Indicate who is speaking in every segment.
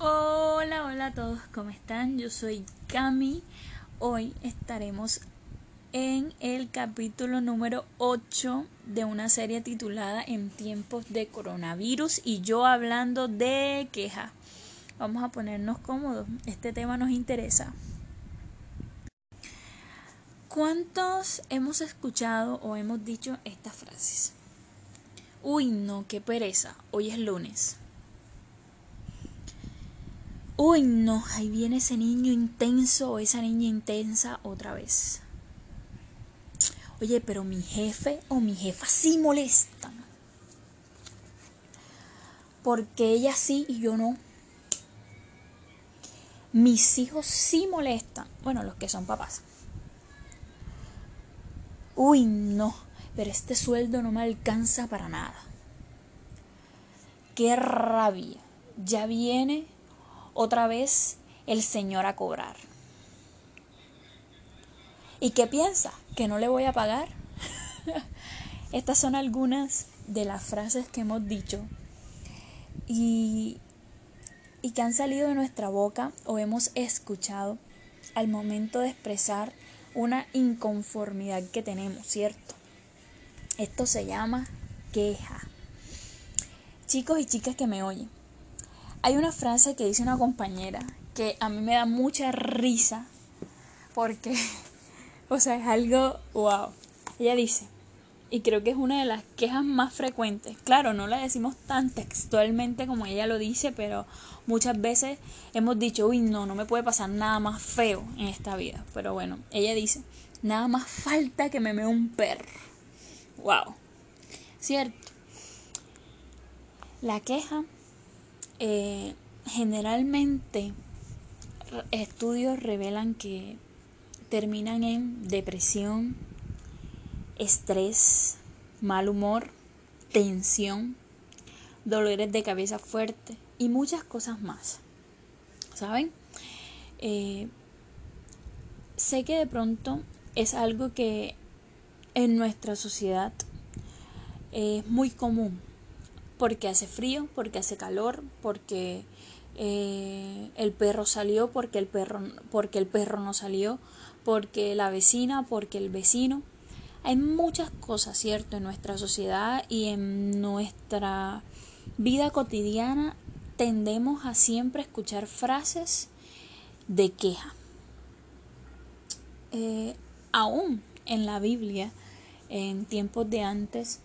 Speaker 1: Hola, hola a todos, ¿cómo están? Yo soy Cami. Hoy estaremos en el capítulo número 8 de una serie titulada En tiempos de coronavirus y yo hablando de queja. Vamos a ponernos cómodos, este tema nos interesa. ¿Cuántos hemos escuchado o hemos dicho estas frases? Uy, no, qué pereza, hoy es lunes. Uy, no, ahí viene ese niño intenso o esa niña intensa otra vez. Oye, pero mi jefe o mi jefa sí molestan. Porque ella sí y yo no. Mis hijos sí molestan. Bueno, los que son papás. Uy, no, pero este sueldo no me alcanza para nada. Qué rabia. Ya viene otra vez el Señor a cobrar. ¿Y qué piensa? ¿Que no le voy a pagar? Estas son algunas de las frases que hemos dicho y, y que han salido de nuestra boca o hemos escuchado al momento de expresar una inconformidad que tenemos, ¿cierto? Esto se llama queja. Chicos y chicas que me oyen, hay una frase que dice una compañera que a mí me da mucha risa porque, o sea, es algo, wow. Ella dice, y creo que es una de las quejas más frecuentes. Claro, no la decimos tan textualmente como ella lo dice, pero muchas veces hemos dicho, uy, no, no me puede pasar nada más feo en esta vida. Pero bueno, ella dice, nada más falta que me mee un perro. Wow. Cierto. La queja eh, generalmente estudios revelan que terminan en depresión, estrés, mal humor, tensión, dolores de cabeza fuerte y muchas cosas más. ¿Saben? Eh, sé que de pronto es algo que en nuestra sociedad es muy común porque hace frío, porque hace calor, porque eh, el perro salió, porque el perro, porque el perro no salió, porque la vecina, porque el vecino. Hay muchas cosas, ¿cierto? En nuestra sociedad y en nuestra vida cotidiana tendemos a siempre escuchar frases de queja. Eh, aún en la Biblia, en tiempos de antes,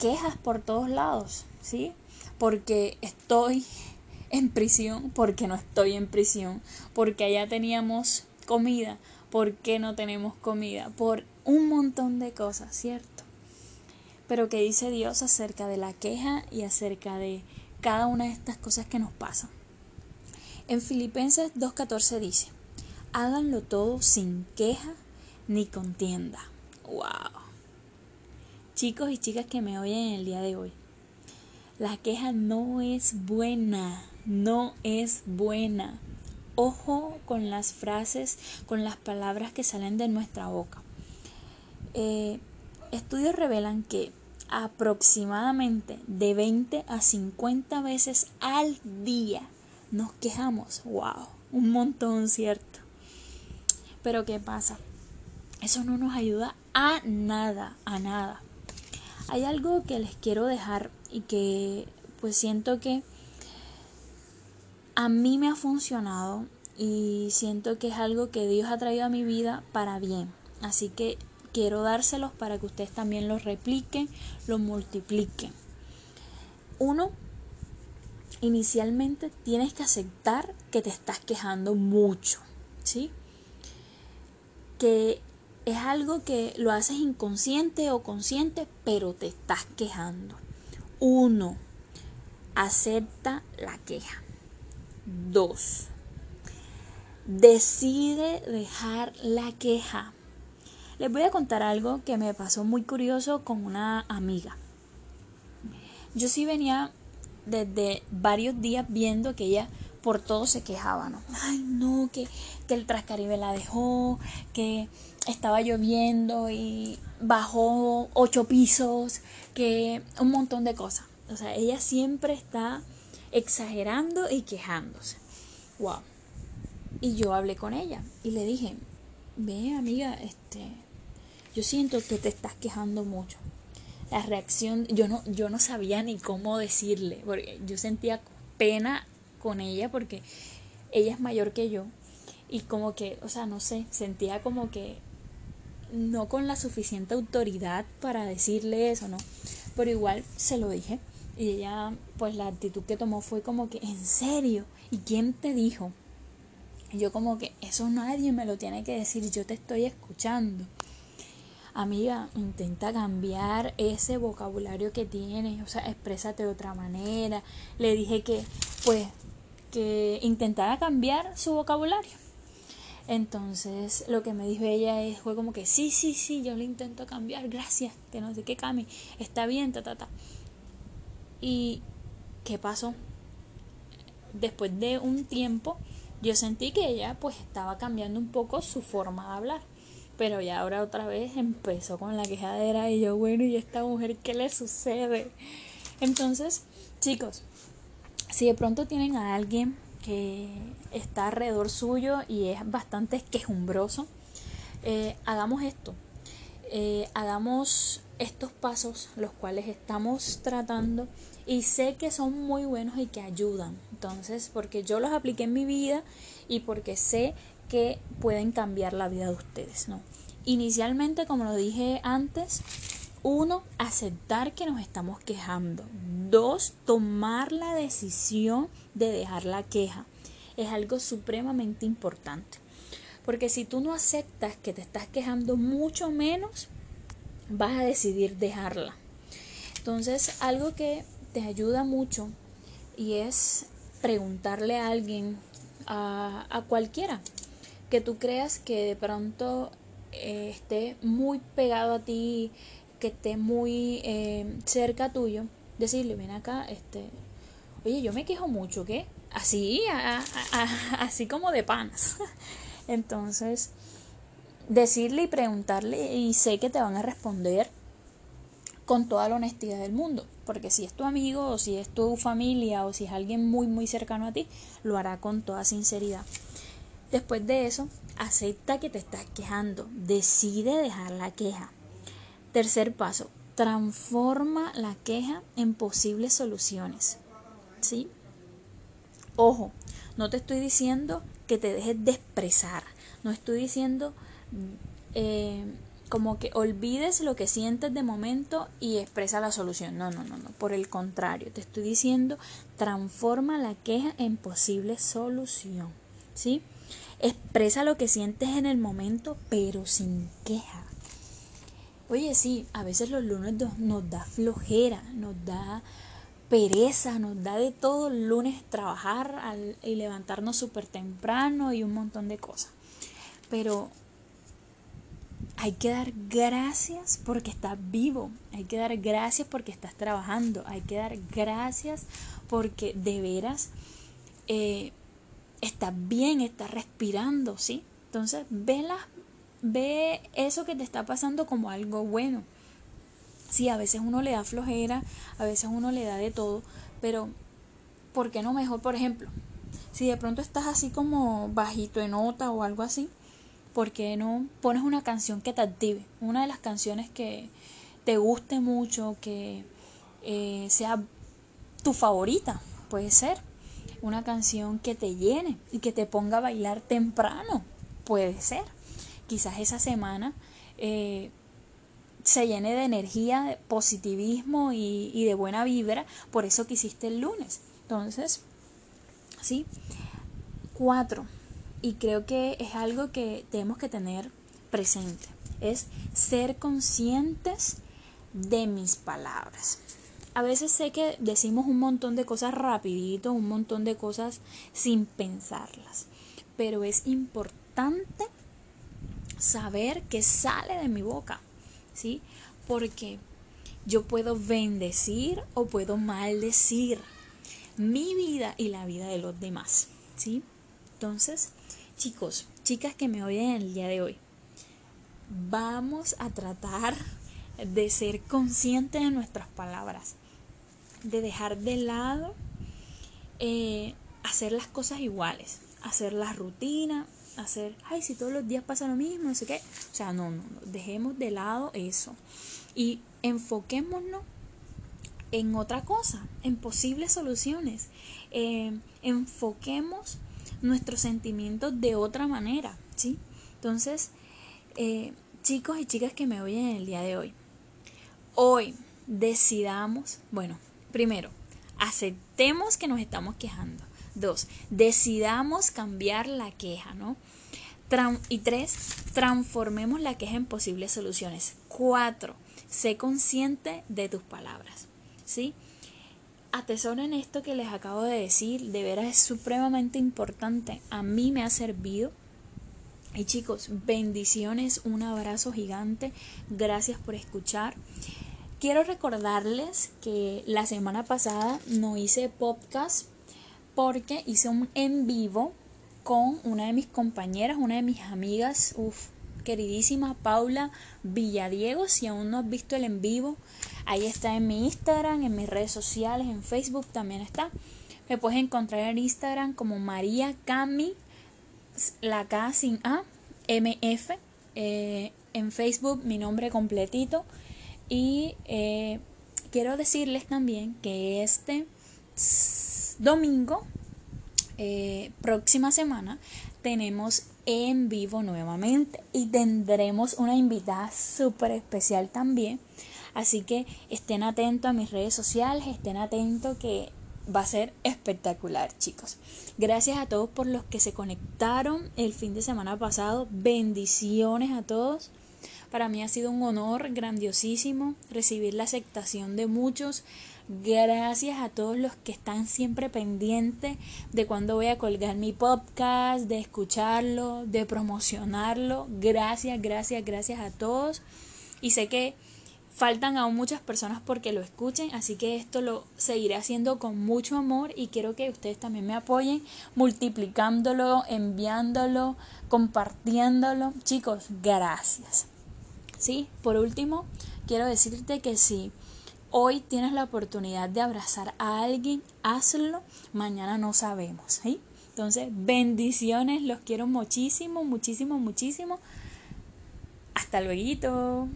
Speaker 1: quejas por todos lados, ¿sí? Porque estoy en prisión, porque no estoy en prisión, porque allá teníamos comida, porque no tenemos comida, por un montón de cosas, ¿cierto? Pero ¿qué dice Dios acerca de la queja y acerca de cada una de estas cosas que nos pasan? En Filipenses 2.14 dice, háganlo todo sin queja ni contienda. ¡Wow! Chicos y chicas que me oyen el día de hoy. La queja no es buena, no es buena. Ojo con las frases, con las palabras que salen de nuestra boca. Eh, estudios revelan que aproximadamente de 20 a 50 veces al día nos quejamos. ¡Wow! Un montón, ¿cierto? Pero ¿qué pasa? Eso no nos ayuda a nada, a nada hay algo que les quiero dejar y que pues siento que a mí me ha funcionado y siento que es algo que Dios ha traído a mi vida para bien. Así que quiero dárselos para que ustedes también los repliquen, los multipliquen. Uno, inicialmente tienes que aceptar que te estás quejando mucho, ¿sí? Que es algo que lo haces inconsciente o consciente, pero te estás quejando. Uno, acepta la queja. Dos, decide dejar la queja. Les voy a contar algo que me pasó muy curioso con una amiga. Yo sí venía desde varios días viendo que ella por todo se quejaba, ¿no? Ay, no, que, que el Trascaribe la dejó, que estaba lloviendo y bajó ocho pisos, que un montón de cosas. O sea, ella siempre está exagerando y quejándose. Wow. Y yo hablé con ella y le dije, ve amiga, este, yo siento que te estás quejando mucho. La reacción, yo no, yo no sabía ni cómo decirle, porque yo sentía pena con ella porque ella es mayor que yo y como que, o sea, no sé, sentía como que no con la suficiente autoridad para decirle eso, ¿no? Pero igual se lo dije y ella, pues la actitud que tomó fue como que, ¿en serio? ¿Y quién te dijo? Y yo como que, eso nadie me lo tiene que decir, yo te estoy escuchando. Amiga, intenta cambiar ese vocabulario que tienes, o sea, exprésate de otra manera. Le dije que, pues, que intentara cambiar su vocabulario. Entonces, lo que me dijo ella es, fue como que, sí, sí, sí, yo le intento cambiar, gracias, que no sé qué cambie, está bien, ta, ta, ta. ¿Y qué pasó? Después de un tiempo, yo sentí que ella pues estaba cambiando un poco su forma de hablar. Pero ya ahora otra vez empezó con la quejadera y yo, bueno, ¿y esta mujer qué le sucede? Entonces, chicos, si de pronto tienen a alguien que está alrededor suyo y es bastante quejumbroso, eh, hagamos esto. Eh, hagamos estos pasos, los cuales estamos tratando y sé que son muy buenos y que ayudan. Entonces, porque yo los apliqué en mi vida y porque sé que pueden cambiar la vida de ustedes, ¿no? Inicialmente, como lo dije antes, uno, aceptar que nos estamos quejando. Dos, tomar la decisión de dejar la queja. Es algo supremamente importante. Porque si tú no aceptas que te estás quejando, mucho menos vas a decidir dejarla. Entonces, algo que te ayuda mucho y es preguntarle a alguien, a, cualquiera, que tú creas que de pronto eh, esté muy pegado a ti, que esté muy eh, cerca tuyo, decirle, ven acá, este, oye, yo me quejo mucho, ¿qué? Así, así como de panas. Entonces, decirle y preguntarle y sé que te van a responder con toda la honestidad del mundo, porque si es tu amigo o si es tu familia o si es alguien muy muy cercano a ti, lo hará con toda sinceridad. Después de eso, acepta que te estás quejando, decide dejar la queja. Tercer paso, transforma la queja en posibles soluciones. ¿Sí? Ojo, no te estoy diciendo que te dejes de expresar, no estoy diciendo eh, como que olvides lo que sientes de momento y expresa la solución. No, no, no, no. Por el contrario, te estoy diciendo, transforma la queja en posible solución. ¿Sí? Expresa lo que sientes en el momento, pero sin queja. Oye, sí, a veces los lunes nos da flojera, nos da pereza, nos da de todo el lunes trabajar y levantarnos súper temprano y un montón de cosas. Pero hay que dar gracias porque estás vivo, hay que dar gracias porque estás trabajando, hay que dar gracias porque de veras eh, estás bien, estás respirando, ¿sí? Entonces, ve, ve eso que te está pasando como algo bueno. Sí, a veces uno le da flojera, a veces uno le da de todo, pero ¿por qué no mejor, por ejemplo, si de pronto estás así como bajito en nota o algo así, ¿por qué no pones una canción que te active? Una de las canciones que te guste mucho, que eh, sea tu favorita, puede ser. Una canción que te llene y que te ponga a bailar temprano, puede ser. Quizás esa semana eh, se llene de energía, de positivismo y, de buena vibra, por eso que hiciste el lunes. Entonces, ¿sí? Cuatro, y creo que es algo que tenemos que tener presente, es ser conscientes de mis palabras. A veces sé que decimos un montón de cosas rapidito, un montón de cosas sin pensarlas, pero es importante saber qué sale de mi boca, ¿sí? Porque yo puedo bendecir o puedo maldecir mi vida y la vida de los demás, ¿sí? Entonces, chicos, chicas que me oyen el día de hoy, vamos a tratar de ser conscientes de nuestras palabras, de dejar de lado eh, hacer las cosas iguales, hacer la rutina, hacer, ay, si todos los días pasa lo mismo, no sé qué. O sea, no, no, dejemos de lado eso y enfoquémonos en otra cosa, en posibles soluciones. Eh, enfoquemos nuestros sentimientos de otra manera, ¿sí? Entonces, eh, chicos y chicas que me oyen en el día de hoy, hoy decidamos, bueno, primero, aceptemos que nos estamos quejando. Dos, decidamos cambiar la queja, ¿no? y tres, transformemos la queja en posibles soluciones. Cuatro, sé consciente de tus palabras, ¿sí? Atesoren esto que les acabo de decir, de veras es supremamente importante. A mí me ha servido. Y chicos, bendiciones, un abrazo gigante. Gracias por escuchar. Quiero recordarles que la semana pasada no hice podcast porque hice un en vivo con una de mis compañeras, una de mis amigas, uff, queridísima Paula Villadiego. Si aún no has visto el en vivo, ahí está en mi Instagram, en mis redes sociales, en Facebook también está. Me puedes encontrar en Instagram como María Cami, la K sin A, MF. Eh, en Facebook mi nombre completito. Y eh, quiero decirles también que este domingo, eh, próxima semana, tenemos en vivo nuevamente y tendremos una invitada súper especial también. Así que estén atentos a mis redes sociales, estén atentos que va a ser espectacular, chicos. Gracias a todos por los que se conectaron el fin de semana pasado. Bendiciones a todos. Para mí ha sido un honor grandiosísimo recibir la aceptación de muchos. Gracias a todos los que están siempre pendientes de cuando voy a colgar mi podcast, de escucharlo, de promocionarlo. Gracias, gracias, gracias a todos. Y sé que faltan aún muchas personas porque lo escuchen, así que esto lo seguiré haciendo con mucho amor y quiero que ustedes también me apoyen multiplicándolo, enviándolo, compartiéndolo. Chicos, gracias. Sí, por último, quiero decirte que si Hoy tienes la oportunidad de abrazar a alguien, hazlo, mañana no sabemos, ¿sí? Entonces, bendiciones, los quiero muchísimo, muchísimo, muchísimo. Hasta luego.